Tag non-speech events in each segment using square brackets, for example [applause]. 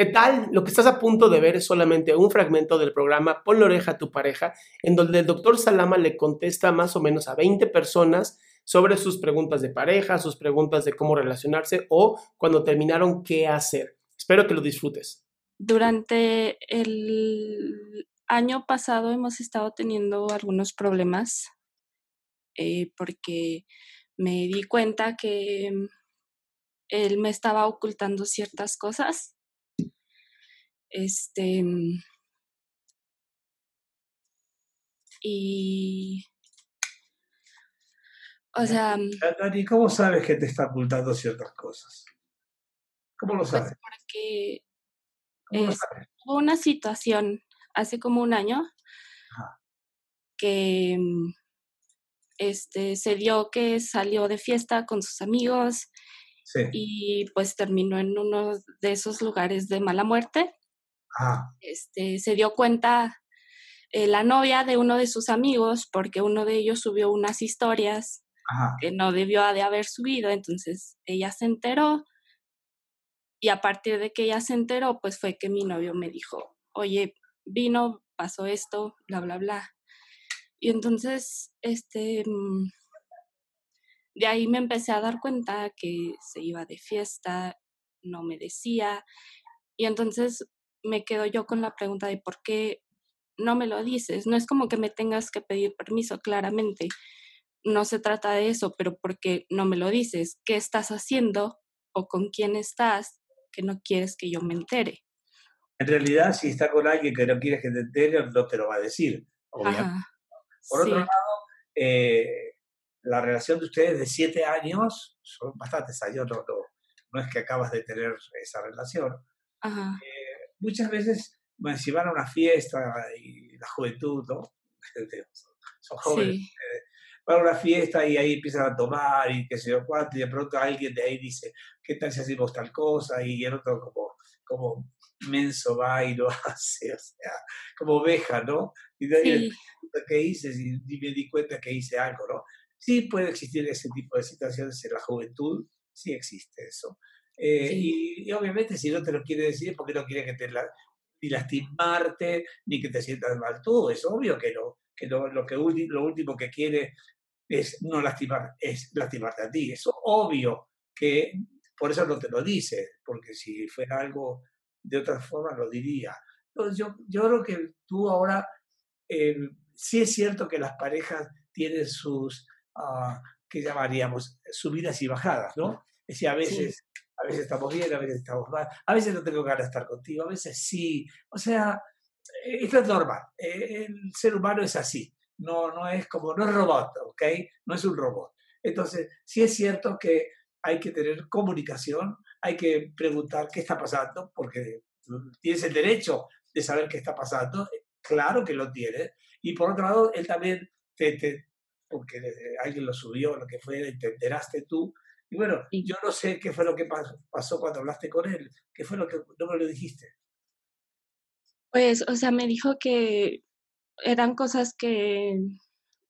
¿Qué tal? Lo que estás a punto de ver es solamente un fragmento del programa Pon la oreja a tu pareja, en donde el doctor Salama le contesta más o menos a 20 personas sobre sus preguntas de pareja, sus preguntas de cómo relacionarse o cuando terminaron qué hacer. Espero que lo disfrutes. Durante el año pasado hemos estado teniendo algunos problemas eh, porque me di cuenta que él me estaba ocultando ciertas cosas. Este. Y. O sea. Dani, ¿cómo sabes que te está ocultando ciertas cosas? ¿Cómo lo Pues sabes? porque ¿Cómo lo es- sabes? hubo una situación hace como un año que mm, este se dio que salió de fiesta con sus amigos Sí. y pues terminó en uno de esos lugares de mala muerte. Ah, Este se dio cuenta eh, la novia de uno de sus amigos porque uno de ellos subió unas historias ajá. que no debió de haber subido, entonces ella se enteró y a partir de que ella se enteró, pues fue que mi novio me dijo, oye, vino, pasó esto, bla, bla, bla. Y entonces, este, mm, de ahí me empecé a dar cuenta que se iba de fiesta, no me decía, y entonces me quedo yo con la pregunta de por qué no me lo dices. No es como que me tengas que pedir permiso, claramente no se trata de eso, pero porque no me lo dices, ¿qué estás haciendo o con quién estás que no quieres que yo me entere? En realidad, si está con alguien que no quieres que te entere, no te lo va a decir, obviamente. Por otro Sí, lado, eh, la relación de ustedes de siete años, son bastantes años, no, no, no es que acabas de tener esa relación. ajá, Muchas veces, si van a una fiesta y la juventud, ¿no? [laughs] Son jóvenes, sí, van a una fiesta y ahí empiezan a tomar y qué sé yo cuánto, y de pronto alguien de ahí dice, ¿qué tal si hacemos tal cosa? Y el otro como, como menso va y lo [laughs] hace, o sea, como oveja, ¿no? Y nadie sí, pregunta qué hice y me di cuenta que hice algo, ¿no? Sí puede existir ese tipo de situaciones en la juventud, sí existe eso. Eh, Sí. y, y obviamente si no te lo quiere decir es porque no quiere que te la, ni lastimarte, ni que te sientas mal tú, es obvio que no, que lo, que ulti- lo último que quiere es no lastimar, es lastimarte a ti, es obvio que por eso no te lo dice, porque si fuera algo de otra forma lo diría. Entonces yo, yo creo que tú ahora eh, sí es cierto que las parejas tienen sus, ah, ¿qué llamaríamos? Subidas y bajadas, ¿no? Es decir, a veces, a veces estamos bien, a veces estamos mal, a veces no tengo ganas de estar contigo, a veces sí. O sea, eh, esto es normal. eh, El ser humano es así. No, no es como, no es robot, ¿ok? No es un robot. Entonces, sí es cierto que hay que tener comunicación, hay que preguntar qué está pasando, porque tienes el derecho de saber qué está pasando, claro que lo tienes. Y por otro lado, él también te, te- porque eh, alguien lo subió, lo que fue, enteraste tú. Y bueno, sí. yo no sé qué fue lo que pas- pasó cuando hablaste con él, qué fue lo que no me lo dijiste. Pues, o sea, me dijo que eran cosas que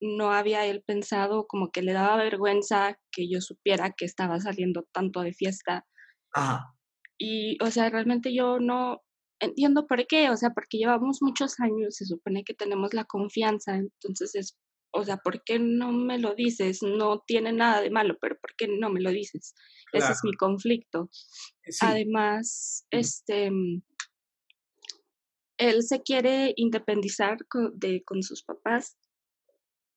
no había él pensado, como que le daba vergüenza que yo supiera que estaba saliendo tanto de fiesta Ajá. Y, o sea, realmente yo no entiendo por qué, o sea, porque llevamos muchos años, se supone que tenemos la confianza, entonces es, o sea, ¿por qué no me lo dices? No tiene nada de malo, pero ¿por qué no me lo dices? Ese es mi conflicto. Sí. Además, Mm. este, mm, él se quiere independizar co- de, con sus papás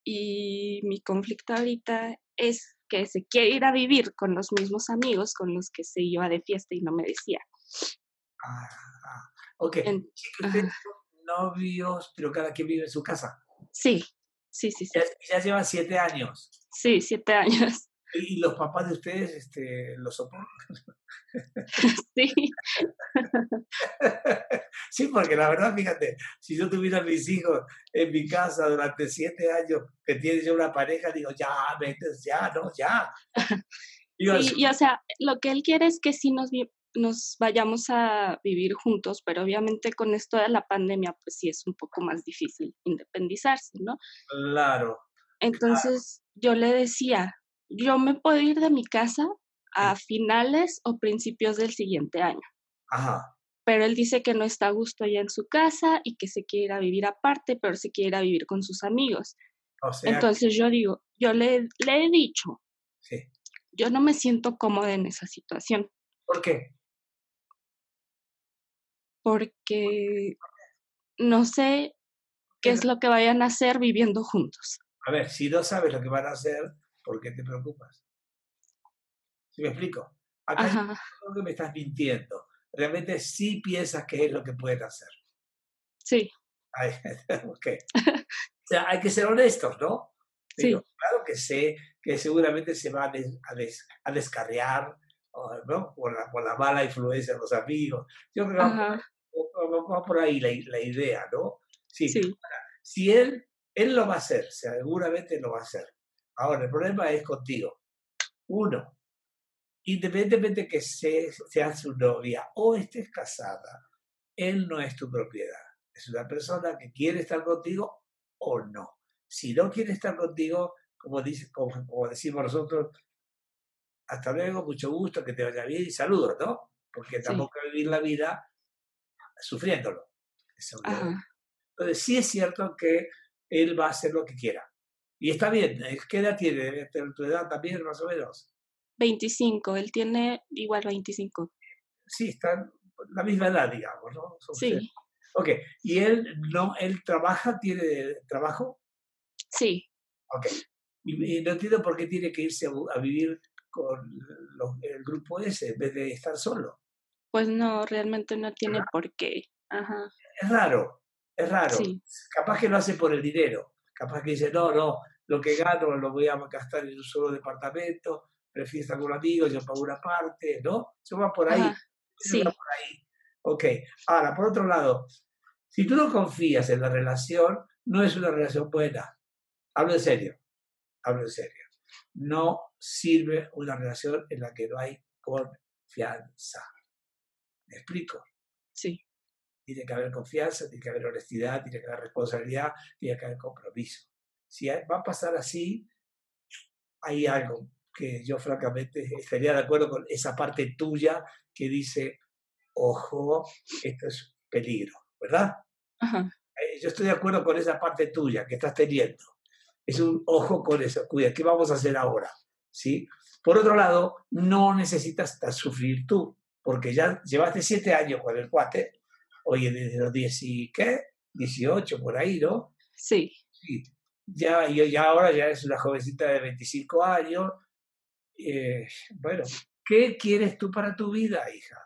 y mi conflicto ahorita es que se quiere ir a vivir con los mismos amigos con los que se iba de fiesta y no me decía. Ah. Ok. En- novios, pero cada quien vive en su casa. Sí, sí, sí, sí. Ya, ya llevan siete años. Sí, siete años. [laughs] ¿Y los papás de ustedes este, lo soportan? [laughs] Sí, [laughs] sí, porque la verdad, fíjate, si yo tuviera a mis hijos en mi casa durante siete años, que tiene ya una pareja, digo, ya, vete, ya, no, ya. Sí, y o sea, lo que él quiere es que sí nos, nos vayamos a vivir juntos, pero obviamente con esto de la pandemia, pues sí es un poco más difícil independizarse, ¿no? claro, Entonces yo le decía, yo me puedo ir de mi casa a finales o principios del siguiente año, ajá, pero él dice que no está a gusto allá en su casa y que se quiere ir a vivir aparte, pero se quiere ir a vivir con sus amigos. o sea, Entonces yo digo, yo le, le he dicho, sí. yo no me siento cómoda en esa situación ¿Por qué? Porque no sé qué es lo que vayan a hacer viviendo juntos. A ver, si no sabes lo que van a hacer, ¿por qué te preocupas? ¿Sí me explico? Acá creo que me estás mintiendo. Realmente sí piensas que es lo que pueden hacer. sí, Ay, [laughs] ok. O sea, hay que ser honestos, ¿no? sí, Digo, claro que sé que seguramente se va a, des- a, des- a descarriar ¿no? por, la, por la mala influencia de los amigos. Yo creo que va, por ahí la, la idea, ¿no? Sí. sí, Si él, él lo va a hacer, seguramente lo va a hacer. Ahora, el problema es contigo. Uno, independientemente que se- seas su novia o estés casada, él no es tu propiedad. Es una persona que quiere estar contigo o no. Si no quiere estar contigo, como, dice, como, como decimos nosotros, hasta luego, mucho gusto, que te vaya bien y saludos, ¿no? Porque Sí. tampoco que vivir la vida sufriéndolo. Entonces, sí es cierto que él va a hacer lo que quiera. Y está bien. ¿eh? ¿Qué edad tiene? Tener tu edad también, más o menos. 25, él tiene igual 25. Sí, están la misma edad, digamos, ¿no? Son ustedes. Sí, Ok. ¿Y él no, él trabaja, tiene trabajo? sí, Ok. Y, y no entiendo por qué tiene que irse a, vivir con los- el grupo ese en vez de estar solo. Pues no, realmente no tiene por qué. Ajá, Es raro, es raro. sí, Capaz que lo hace por el dinero. Capaz que dice, no, no, lo que gano lo voy a gastar en un solo departamento, prefiero estar con amigos, yo pago una parte, ¿no? Eso va por ahí. ajá, eso sí, va por ahí. Ok. Ahora, por otro lado, si tú no confías en la relación, no es una relación buena. Hablo en serio. Hablo en serio. No sirve una relación en la que no hay confianza. ¿Me explico? sí, Tiene que haber confianza, tiene que haber honestidad, tiene que haber responsabilidad, tiene que haber compromiso. Si va a pasar así, hay algo que yo francamente estaría de acuerdo con esa parte tuya que dice, ojo, esto es peligro, ¿verdad? ajá, Eh, Yo estoy de acuerdo con esa parte tuya que estás teniendo. Es un ojo con eso, cuida, ¿qué vamos a hacer ahora? ¿Sí? Por otro lado, no necesitas ta- sufrir tú, porque ya llevaste siete años con el cuate, oye, desde los 10 y qué, 18 por ahí, ¿no? sí. Sí. Ya, y ya ahora ya es una jovencita de 25 años. Eh, bueno, ¿qué quieres tú para tu vida, hija?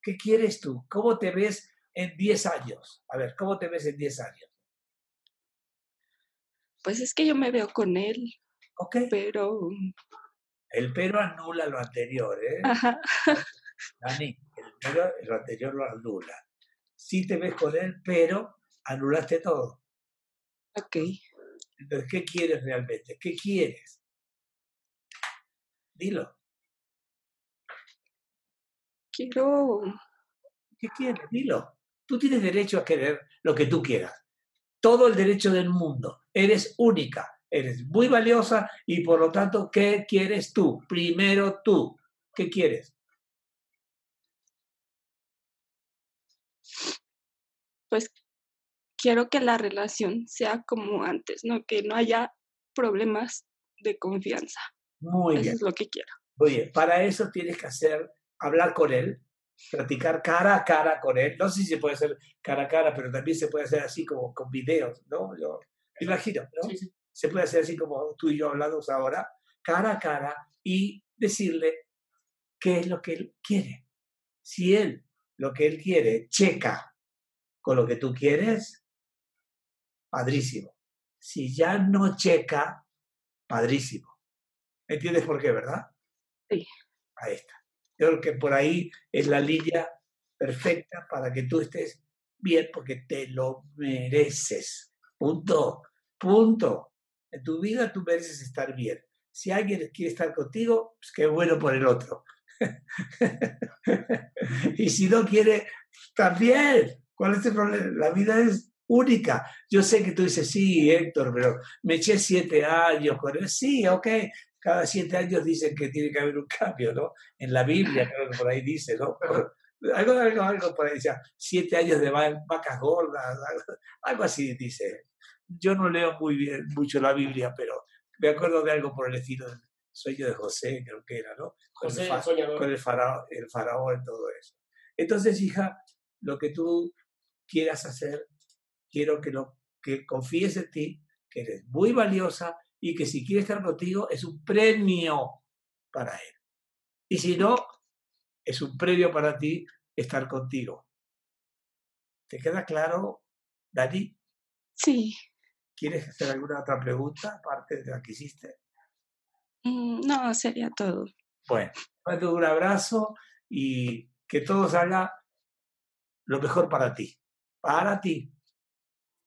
¿Qué quieres tú? ¿Cómo te ves en 10 años? A ver, ¿cómo te ves en 10 años? Pues es que yo me veo con él, Ok, pero, el pero anula lo anterior, ¿eh? ajá, Dani, el anterior lo anula. Sí te ves con él, pero anulaste todo. ok. Entonces, ¿qué quieres realmente? ¿Qué quieres? Dilo. Quiero, ¿Qué quieres? Dilo. Tú tienes derecho a querer lo que tú quieras. Todo el derecho del mundo. Eres única. Eres muy valiosa y por lo tanto, ¿qué quieres tú? Primero tú. ¿Qué quieres? Quiero que la relación sea como antes, ¿no? Que no haya problemas de confianza. Muy Eso bien. es lo que quiero. Oye, para eso tienes que hacer, hablar con él, practicar cara a cara con él. No sé si se puede hacer cara a cara, pero también se puede hacer así como con videos, ¿no? Yo me imagino, ¿no? Sí, sí. Se puede hacer así como tú y yo hablamos ahora, cara a cara, y decirle qué es lo que él quiere. Si él, lo que él quiere, checa con lo que tú quieres, padrísimo. Si ya no checa, padrísimo. ¿Entiendes por qué, verdad? Sí. Ahí está. Yo creo que por ahí es la línea perfecta para que tú estés bien porque te lo mereces. Punto. Punto. En tu vida tú mereces estar bien. Si alguien quiere estar contigo, pues qué bueno por el otro. [laughs] y si no quiere, también. ¿Cuál es el problema? La vida es única. Yo sé que tú dices, sí, Héctor, pero me eché siete años con él. Sí, ok. Cada siete años dicen que tiene que haber un cambio, ¿no? En la Biblia, creo que por ahí dice, ¿no? Algo, algo, algo por ahí decía, siete años de va- vacas gordas, algo, algo así dice. Yo no leo muy bien, mucho la Biblia, pero me acuerdo de algo por el estilo del sueño de José, creo que era, ¿no? Con José, el con el faraón, el faraón y todo eso. Entonces, hija, lo que tú quieras hacer, quiero que, lo, que confíes en ti, que eres muy valiosa y que si quiere estar contigo es un premio para él. Y si no, es un premio para ti estar contigo. ¿Te queda claro, Dani? Sí. ¿Quieres hacer alguna otra pregunta aparte de la que hiciste? Mm, No, sería todo. Bueno, mando un abrazo y que todo salga lo mejor para ti. Para ti.